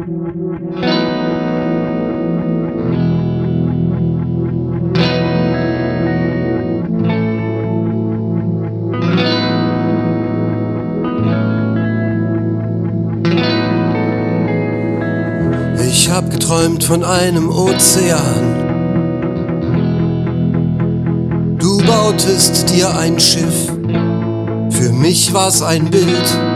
Ich hab geträumt von einem Ozean. Du bautest dir ein Schiff, für mich war's ein Bild.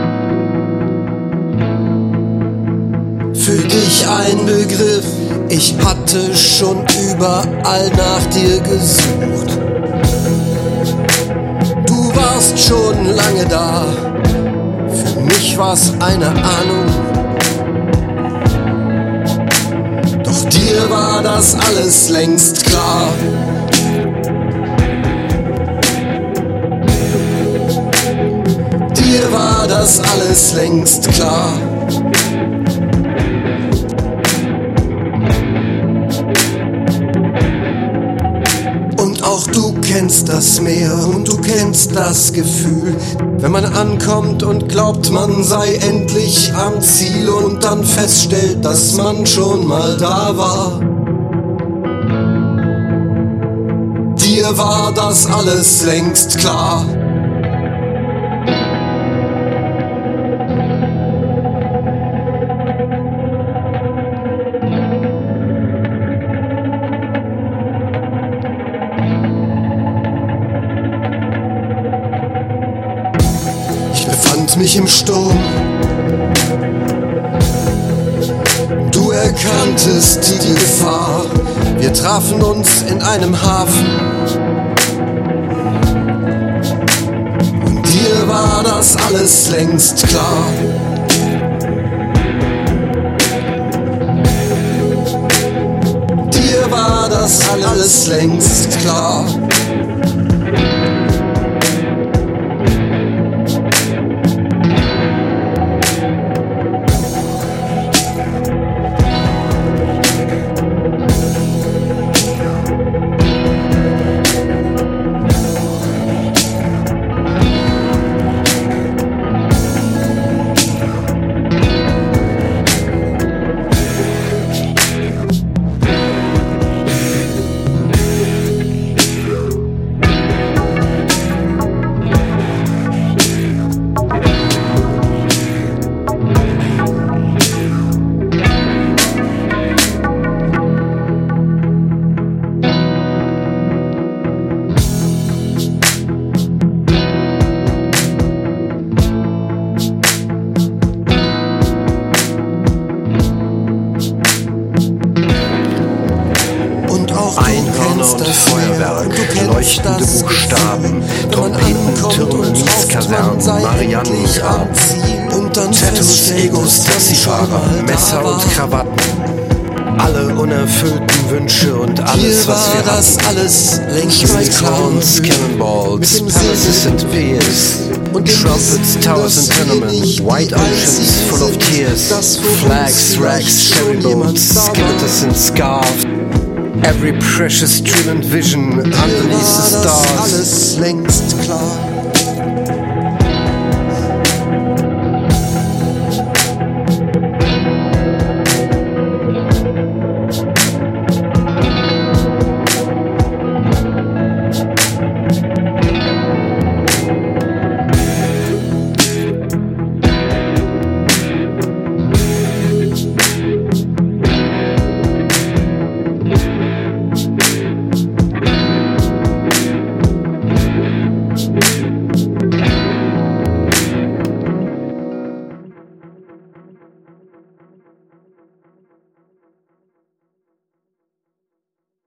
Für dich ein Begriff, ich hatte schon überall nach dir gesucht. Du warst schon lange da, für mich war's eine Ahnung. Doch dir war das alles längst klar. Dir war das alles längst klar. Auch du kennst das Meer und du kennst das Gefühl, wenn man ankommt und glaubt, man sei endlich am Ziel und dann feststellt, dass man schon mal da war. Dir war das alles längst klar. Befand mich im Sturm. Du erkanntest die Gefahr. Wir trafen uns in einem Hafen. Und dir war das alles längst klar. Dir war das alles längst klar. Kennst und Feuerwerk, leuchtende das Buchstaben, Trompeten, Türme, Mietskasernen, man sei Mariannengrab, endlich am Ziel und dann Tattoos, Egos, Taxifahrer, Messer und. Krawatten. Alle unerfüllten Wünsche und alles, was wir das hatten. alles längst. Clowns, Cannonballs, Palaces and Piers, und Trumpets, Towers and Tenements, White Oceans full of tears, Flags, Rags, Sherry Boats. Skeletons and Scarves. Every precious dream and vision underneath the stars. Alles längst klar.